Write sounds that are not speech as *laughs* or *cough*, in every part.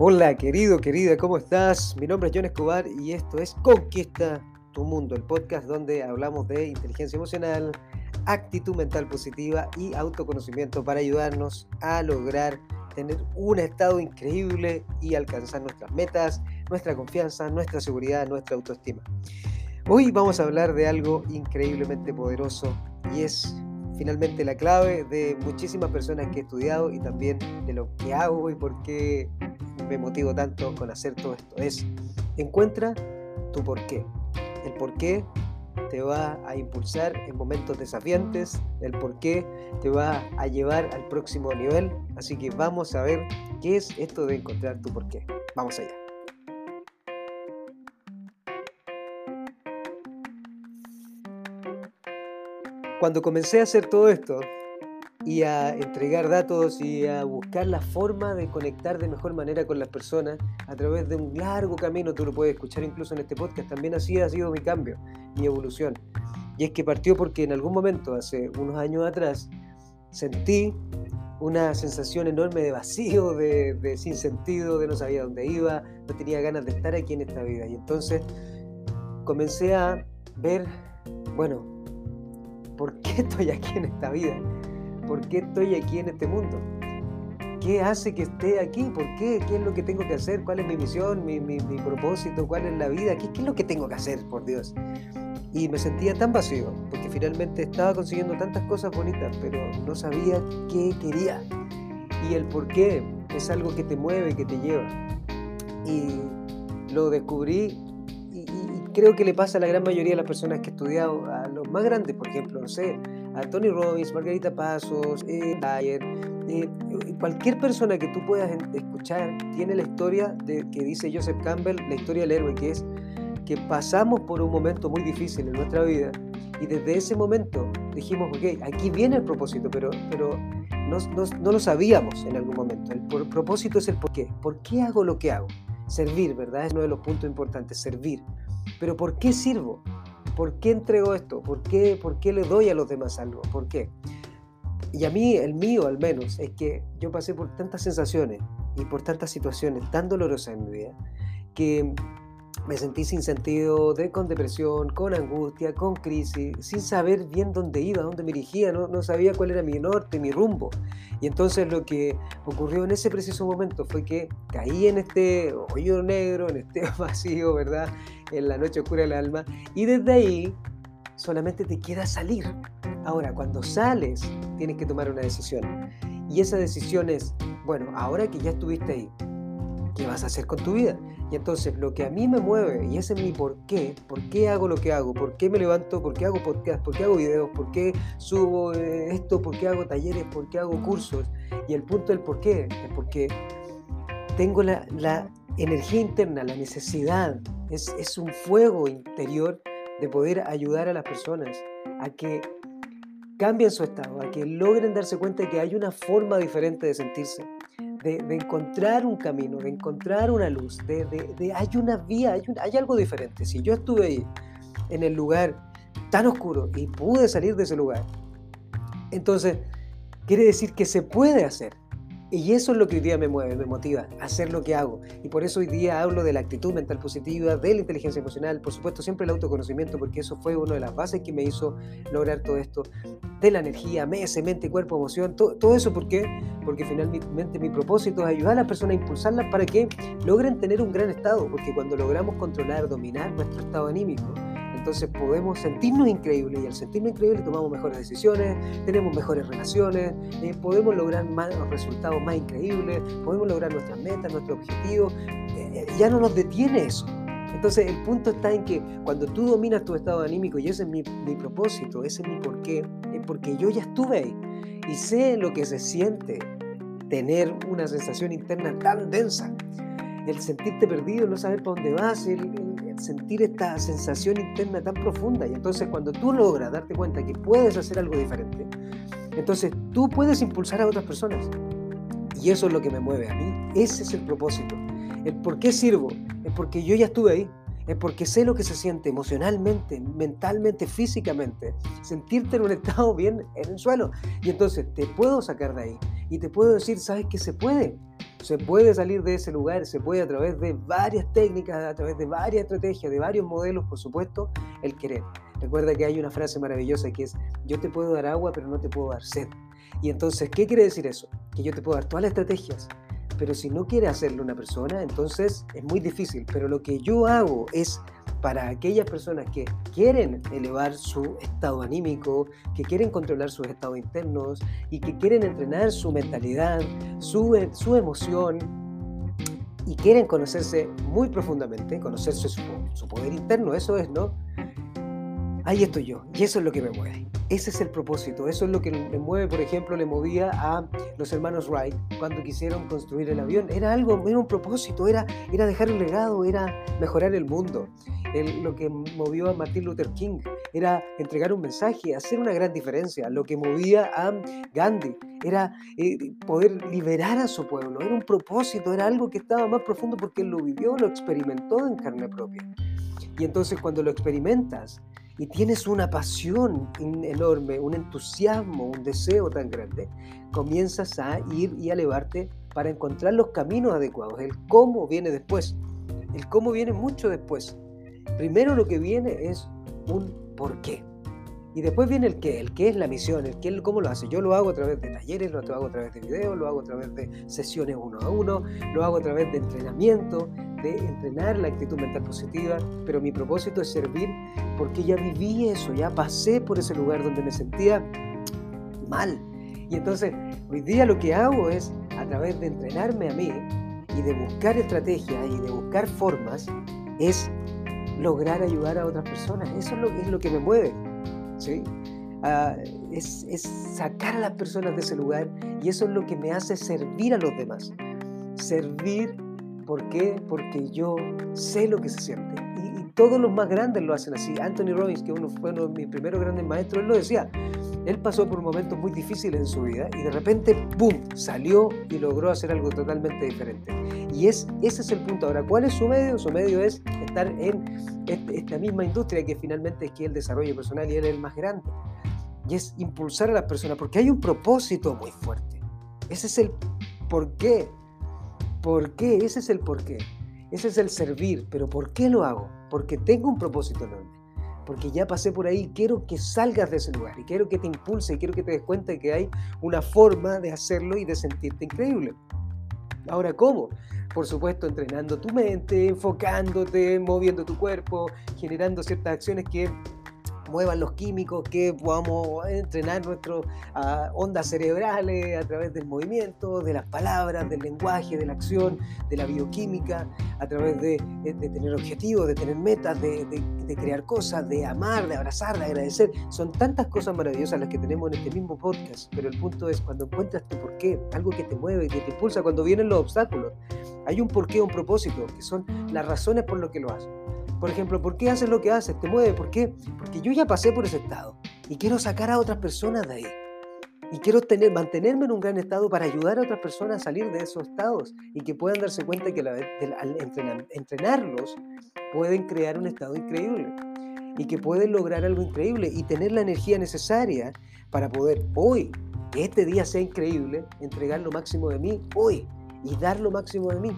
Hola querido, querida, ¿cómo estás? Mi nombre es John Escobar y esto es Conquista tu Mundo, el podcast donde hablamos de inteligencia emocional, actitud mental positiva y autoconocimiento para ayudarnos a lograr tener un estado increíble y alcanzar nuestras metas, nuestra confianza, nuestra seguridad, nuestra autoestima. Hoy vamos a hablar de algo increíblemente poderoso y es finalmente la clave de muchísimas personas que he estudiado y también de lo que hago y por qué me motivo tanto con hacer todo esto. Es encuentra tu porqué. El porqué te va a impulsar en momentos desafiantes, el porqué te va a llevar al próximo nivel. Así que vamos a ver qué es esto de encontrar tu porqué. Vamos allá. Cuando comencé a hacer todo esto y a entregar datos y a buscar la forma de conectar de mejor manera con las personas a través de un largo camino, tú lo puedes escuchar incluso en este podcast, también así ha sido mi cambio, mi evolución. Y es que partió porque en algún momento, hace unos años atrás, sentí una sensación enorme de vacío, de, de sin sentido, de no sabía dónde iba, no tenía ganas de estar aquí en esta vida. Y entonces comencé a ver, bueno, ¿Por qué estoy aquí en esta vida? ¿Por qué estoy aquí en este mundo? ¿Qué hace que esté aquí? ¿Por qué? ¿Qué es lo que tengo que hacer? ¿Cuál es mi misión, mi, propósito? ¿Cuál es la vida? ¿Qué, ¿Qué, es lo que tengo que hacer, por Dios? Y me sentía tan vacío, porque finalmente estaba consiguiendo tantas cosas bonitas, pero no sabía qué quería. Y el por qué es algo que te mueve, que te lleva. Y lo descubrí creo que le pasa a la gran mayoría de las personas que he estudiado, a los más grandes, por ejemplo, no sé, a Tony Robbins, Margarita Pasos, eh, Dyer, eh, cualquier persona que tú puedas escuchar tiene la historia de, que dice Joseph Campbell, la historia del héroe, que es que pasamos por un momento muy difícil en nuestra vida y desde ese momento dijimos, ok, aquí viene el propósito, pero, pero no, no, no lo sabíamos en algún momento. El propósito es el por qué. ¿Por qué hago lo que hago? Servir, ¿verdad? Es uno de los puntos importantes, servir. Pero ¿por qué sirvo? ¿Por qué entrego esto? ¿Por qué, ¿Por qué le doy a los demás algo? ¿Por qué? Y a mí, el mío al menos, es que yo pasé por tantas sensaciones y por tantas situaciones tan dolorosas en mi vida que me sentí sin sentido, de, con depresión, con angustia, con crisis, sin saber bien dónde iba, dónde me dirigía, no, no, sabía cuál era mi norte, mi rumbo. Y entonces lo que ocurrió en ese preciso momento fue que caí en este hoyo negro, en este *laughs* vacío, ¿verdad? En la noche oscura del alma. Y desde ahí solamente te queda salir. Ahora, cuando sales, tienes que tomar una decisión. Y esa decisión es, bueno, ahora que ya estuviste ahí, ¿qué vas a hacer con tu vida? Y entonces lo que a mí me mueve, y ese es mi por qué, por qué hago lo que hago, por qué me levanto, por qué hago podcast, por qué hago videos, por qué subo eh, esto, por qué hago talleres, por qué hago cursos. Y el punto del por qué es porque tengo la, energía interna, la necesidad, es, es un fuego interior de poder ayudar a las personas a que cambien su estado, a que logren darse cuenta de que hay una forma diferente de sentirse de, encontrar un camino, de encontrar una luz, de, de hay una vía, hay, hay, algo diferente. Si yo estuve ahí, en el lugar tan oscuro, y pude salir de ese lugar, entonces quiere decir que se puede hacer. Y eso es lo que hoy día me mueve, me motiva hacer lo que hago. Y por eso hoy día hablo de la actitud mental positiva, de la inteligencia emocional, por supuesto siempre el autoconocimiento, porque eso fue una de las bases que me hizo lograr todo esto, de la energía, mente, mente cuerpo, emoción, todo, todo eso, ¿por qué? Porque finalmente mi propósito es ayudar a las personas a impulsarlas para que logren tener un gran estado, porque cuando logramos controlar, dominar nuestro estado anímico, entonces podemos sentirnos increíbles y al sentirnos increíbles tomamos mejores decisiones, tenemos mejores relaciones, eh, podemos lograr más resultados más increíbles, podemos lograr nuestras metas, nuestros objetivos. Eh, eh, ya no nos detiene eso. Entonces el punto está en que cuando tú dominas tu estado anímico, y ese es mi, mi propósito, ese es mi porqué, es porque yo ya estuve ahí y sé lo que se siente tener una sensación interna tan densa el sentirte perdido, no saber para dónde vas, el, sentir esta sensación interna tan profunda. Y entonces cuando tú logras darte cuenta que puedes hacer algo diferente, entonces tú puedes impulsar a otras personas. Y eso es lo que me mueve a mí. Ese es el propósito. El por qué sirvo es porque yo ya estuve ahí. Es porque sé lo que se siente emocionalmente, mentalmente, físicamente. Sentirte en un estado bien en el suelo. Y entonces te puedo sacar de ahí. Y te puedo decir, ¿sabes que se puede? Se puede salir de ese lugar, se puede a través de varias técnicas, a través de varias estrategias, de varios modelos, por supuesto, el querer. Recuerda que hay una frase maravillosa que es, yo te puedo dar agua, pero no te puedo dar sed. Y entonces, ¿qué quiere decir eso? Que yo te puedo dar todas las estrategias, pero si no quiere hacerlo una persona, entonces es muy difícil. Pero lo que yo hago es para aquellas personas que quieren elevar su estado anímico, que quieren controlar sus estados internos y que quieren entrenar su mentalidad, su, su emoción y quieren conocerse muy profundamente, conocerse su, su poder interno, eso es, ¿no? Ahí estoy yo. Y eso es lo que me mueve. Ese es el propósito. Eso es lo que me mueve, por ejemplo, le movía a los hermanos Wright cuando quisieron construir el avión. Era algo, era un propósito, era, era dejar un legado, era mejorar el mundo. lo que movió a Martin Luther King era entregar un mensaje, hacer una gran diferencia. Lo que movía a Gandhi era eh, poder liberar a su pueblo. Era un propósito, era algo que estaba más profundo porque él lo vivió, lo experimentó en carne propia. Y entonces cuando lo experimentas, y tienes una pasión enorme, un entusiasmo, un deseo tan grande, comienzas a ir y a elevarte para encontrar los caminos adecuados. El cómo viene después. El cómo viene mucho después. Primero lo que viene es un por qué. Y después viene el qué, el qué es la misión, el qué, cómo lo hace. Yo lo hago a través de talleres, lo hago a través de videos, lo hago a través de sesiones uno a uno, lo hago a través de entrenamiento, de entrenar la actitud mental positiva, pero mi propósito es servir porque ya viví eso, ya pasé por ese lugar donde me sentía mal. Y entonces, hoy día lo que hago es, a través de entrenarme a mí y de buscar estrategias y de buscar formas, es lograr ayudar a otras personas. Eso es lo, es lo que me mueve. ¿Sí? Ah, es, sacar a las personas de ese lugar y eso es lo que me hace servir a los demás. Servir, ¿por qué? Porque yo sé lo que se siente. Y, y todos los más grandes lo hacen así. Anthony Robbins, que uno fue uno de mis primeros grandes maestros, él lo decía. Él pasó por momentos muy difíciles en su vida y de repente, ¡pum!, salió y logró hacer algo totalmente diferente. Y es, ese es el punto. Ahora, ¿cuál es su medio? Su medio es estar en este, esta misma industria que finalmente es que el desarrollo personal y él es el más grande. Y es impulsar a las personas, porque hay un propósito muy fuerte. Ese es el por qué. ¿Por qué? Ese es el por qué. Ese es el servir. Pero ¿por qué lo hago? Porque tengo un propósito enorme. Porque ya pasé por ahí, quiero que salgas de ese lugar y quiero que te impulse y quiero que te des cuenta de que hay una forma de hacerlo y de sentirte increíble. Ahora, ¿cómo? por supuesto, entrenando tu mente, enfocándote, moviendo tu cuerpo, generando ciertas acciones que muevan los químicos, que podamos entrenar nuestras ah, ondas cerebrales a través del movimiento, de las palabras, del lenguaje, de la acción, de la bioquímica, a través de, tener objetivos, de tener metas, de, de, crear cosas, de amar, de abrazar, de agradecer. Son tantas cosas maravillosas las que tenemos en este mismo podcast, pero el punto es cuando encuentras tu porqué, algo que te mueve, que te impulsa, cuando vienen los obstáculos, hay un porqué, un propósito, que son las razones por lo que lo haces. Por ejemplo, ¿por qué haces lo que haces? ¿Te mueve? ¿Por qué? Porque yo ya pasé por ese estado y quiero sacar a otras personas de ahí. Y quiero tener, mantenerme en un gran estado para ayudar a otras personas a salir de esos estados y que puedan darse cuenta que al entrenarlos pueden crear un estado increíble y que pueden lograr algo increíble y tener la energía necesaria para poder hoy, que este día sea increíble, entregar lo máximo de mí hoy y dar lo máximo de mí.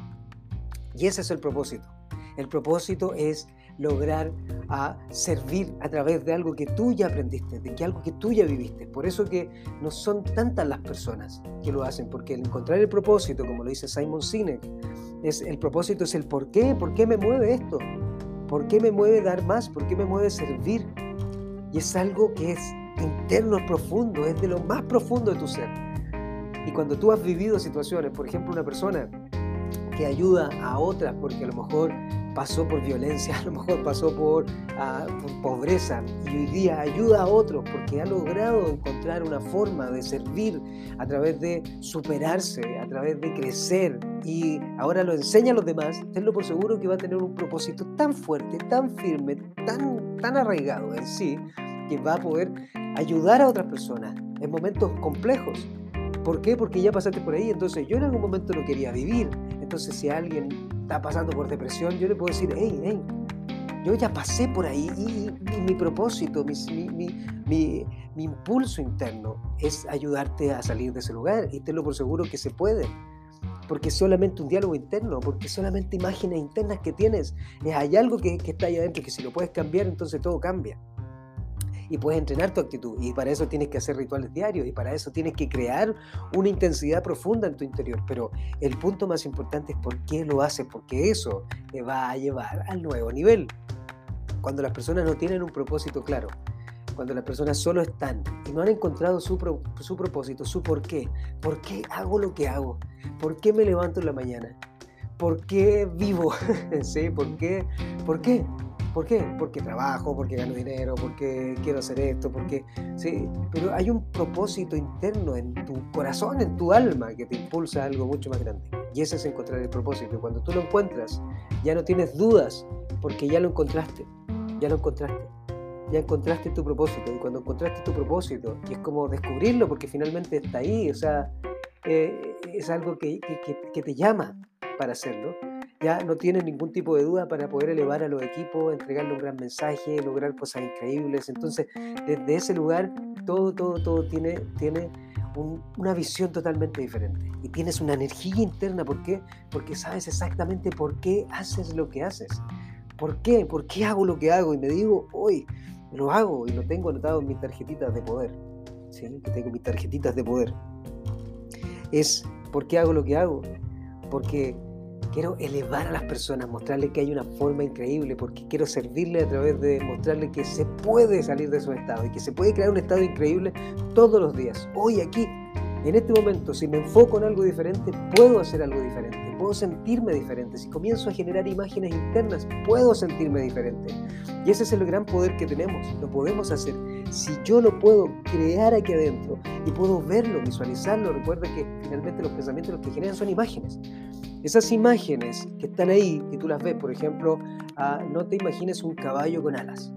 Y ese es el propósito. El propósito es lograr a servir a través de algo que tú ya aprendiste, de que algo que tú ya viviste. Por eso que no son tantas las personas que lo hacen, porque el encontrar el propósito, como lo dice Simon Sinek, es el propósito es el por qué, por qué me mueve esto, por qué me mueve dar más, por qué me mueve servir. Y es algo que es interno, profundo, es de lo más profundo de tu ser. Y cuando tú has vivido situaciones, por ejemplo, una persona que ayuda a otras porque a lo mejor pasó por violencia, *laughs* a lo mejor pasó ah, por, pobreza y hoy día ayuda a otros porque ha logrado encontrar una forma de servir a través de superarse, a través de crecer y ahora lo enseña a los demás, tenlo por seguro que va a tener un propósito tan fuerte, tan firme, tan, tan arraigado en sí, que va a poder ayudar a otras personas en momentos complejos. ¿Por qué? Porque ya pasaste por ahí, entonces yo en algún momento no quería vivir, entonces si alguien está pasando por depresión, yo le puedo decir, hey, hey, Yo ya pasé por ahí y, mi propósito, mi, mi, impulso interno es ayudarte a salir de ese lugar y tenlo por seguro que se puede. Porque es solamente un diálogo interno, porque solamente imágenes internas que tienes. Hay algo que, que está ahí adentro que si lo puedes cambiar, entonces todo cambia y puedes entrenar tu actitud. Y para eso tienes que hacer rituales diarios y para eso tienes que crear una intensidad profunda en tu interior. Pero el punto más importante es por qué lo haces, porque eso te va a llevar al nuevo nivel. Cuando las personas no tienen un propósito claro, cuando las personas solo están y no han encontrado su, su propósito, su por qué, por qué hago lo que hago, por qué me levanto en la mañana, por qué vivo, *laughs* ¿Sí? ¿Por qué? ¿Por qué? ¿Por qué? Porque trabajo, porque gano dinero, porque quiero hacer esto, porque... Sí, pero hay un propósito interno en tu corazón, en tu alma, que te impulsa a algo mucho más grande. Y ese es encontrar el propósito. Y cuando tú lo encuentras, ya no tienes dudas, porque ya lo encontraste, ya lo encontraste. Ya encontraste tu propósito. Y cuando encontraste tu propósito, y es como descubrirlo, porque finalmente está ahí, o sea, eh, es algo que, que, que te llama para hacerlo ya no tienes ningún tipo de duda para poder elevar a los equipos, entregarle un gran mensaje, lograr cosas increíbles. Entonces, desde ese lugar, todo, todo, todo tiene, tiene una visión totalmente diferente. Y tienes una energía interna. ¿Por qué? Porque sabes exactamente por qué haces lo que haces. ¿Por qué? ¿Por qué hago lo que hago? Y me digo, hoy lo hago y lo tengo anotado en mis tarjetitas de poder. ¿sí? Tengo mis tarjetitas de poder. Es, ¿por qué hago lo que hago? Porque quiero elevar a las personas, mostrarles que hay una forma increíble, porque quiero servirle a través de mostrarles que se puede salir de esos estados y que se puede crear un estado increíble todos los días. Hoy aquí, en este momento, si me enfoco en algo diferente, puedo hacer algo diferente, puedo sentirme diferente. Si comienzo a generar imágenes internas, puedo sentirme diferente. Y ese es el gran poder que tenemos, lo podemos hacer. Si yo lo puedo crear aquí adentro y puedo verlo, visualizarlo, recuerda que finalmente los pensamientos los que generan son imágenes. Esas imágenes que están ahí, que tú las ves, por ejemplo, no te imagines un caballo con alas.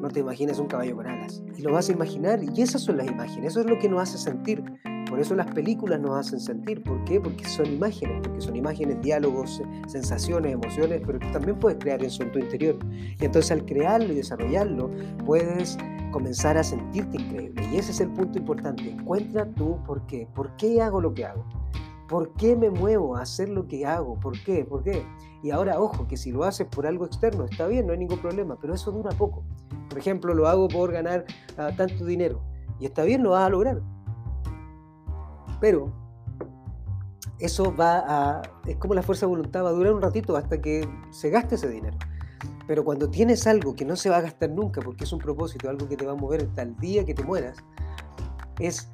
No te imagines un caballo con alas. Y lo vas a imaginar y esas son las imágenes, eso es lo que nos hace sentir. Por eso las películas nos hacen sentir. ¿Por qué? Porque son imágenes, porque son imágenes, diálogos, sensaciones, emociones, pero tú también puedes crear eso en tu interior. Y entonces al crearlo y desarrollarlo, puedes comenzar a sentirte increíble. Y ese es el punto importante. Encuentra tú por qué. ¿Por qué hago lo que hago? ¿Por qué me muevo a hacer lo que hago? ¿Por qué? ¿Por qué? Y ahora, ojo, que si lo haces por algo externo, está bien, no hay ningún problema, pero eso dura poco. Por ejemplo, lo hago por ganar ah, tanto dinero. Y está bien, lo vas a lograr. Pero eso va a... Es como la fuerza de voluntad, va a durar un ratito hasta que se gaste ese dinero. Pero cuando tienes algo que no se va a gastar nunca, porque es un propósito, algo que te va a mover hasta el día que te mueras, es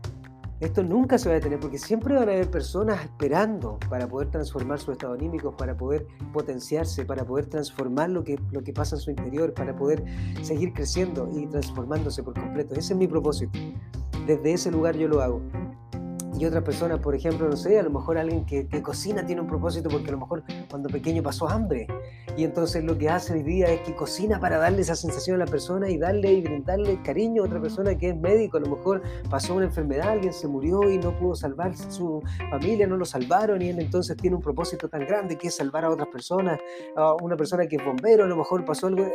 esto nunca se va a detener porque siempre van a haber personas esperando para poder transformar su estado anímico, para poder potenciarse, para poder transformar lo que, lo que pasa en su interior, para poder seguir creciendo y transformándose por completo. Ese es mi propósito. Desde ese lugar yo lo hago y otra persona, por ejemplo, no sé, a lo mejor alguien que, cocina tiene un propósito porque a lo mejor cuando pequeño pasó hambre. Y entonces lo que hace hoy día es que cocina para darle esa sensación a la persona y darle y brindarle cariño a otra persona que es médico, a lo mejor pasó una enfermedad, alguien se murió y no pudo salvar su familia, no lo salvaron y él entonces tiene un propósito tan grande que es salvar a otras personas, a una persona que es bombero, a lo mejor pasó algo,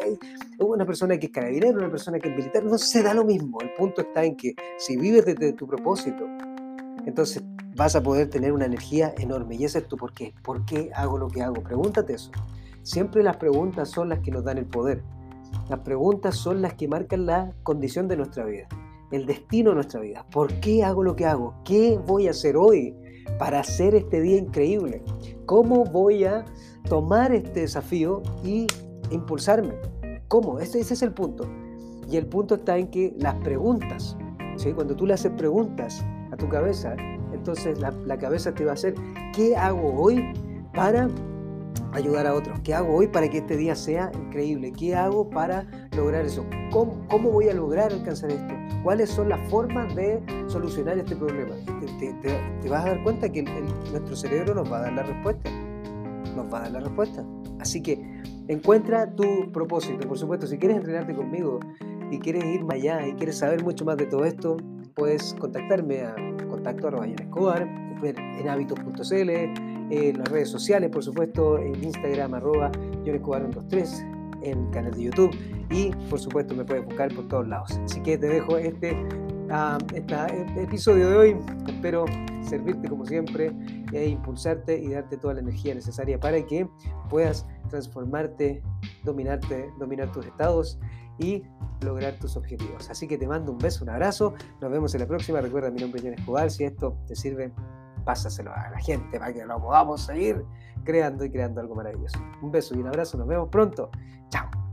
una persona que es carabinero, una persona que es militar, no se da lo mismo, el punto está en que si vives desde tu propósito, entonces vas a poder tener una energía enorme. Y ese es tu por qué. ¿Por qué hago lo que hago? Pregúntate eso. Siempre las preguntas son las que nos dan el poder. Las preguntas son las que marcan la condición de nuestra vida, el destino de nuestra vida. ¿Por qué hago lo que hago? ¿Qué voy a hacer hoy para hacer este día increíble? ¿Cómo voy a tomar este desafío y impulsarme? ¿Cómo? Ese, es el punto. Y el punto está en que las preguntas, ¿sí? cuando tú le haces preguntas, tu cabeza. Entonces la, cabeza te va a hacer, ¿qué hago hoy para ayudar a otros? ¿Qué hago hoy para que este día sea increíble? ¿Qué hago para lograr eso? ¿Cómo, cómo voy a lograr alcanzar esto? ¿Cuáles son las formas de solucionar este problema? Te, vas a dar cuenta que nuestro cerebro nos va a dar la respuesta. Nos va a dar la respuesta. Así que encuentra tu propósito. Por supuesto, si quieres entrenarte conmigo y quieres ir más allá y quieres saber mucho más de todo esto, puedes contactarme a contacto arroba Escobar, en hábitos.cl, en las redes sociales, por supuesto, en Instagram arroba Escobar 23, en el canal de YouTube y por supuesto me puedes buscar por todos lados. Así que te dejo este, este episodio de hoy. Espero servirte como siempre e impulsarte y darte toda la energía necesaria para que puedas transformarte, dominarte, dominar tus estados y lograr tus objetivos. Así que te mando un beso, un abrazo, nos vemos en la próxima. Recuerda, mi nombre es John Escobar, si esto te sirve, pásaselo a la gente para que lo podamos seguir creando y creando algo maravilloso. Un beso y un abrazo, nos vemos pronto. Chao.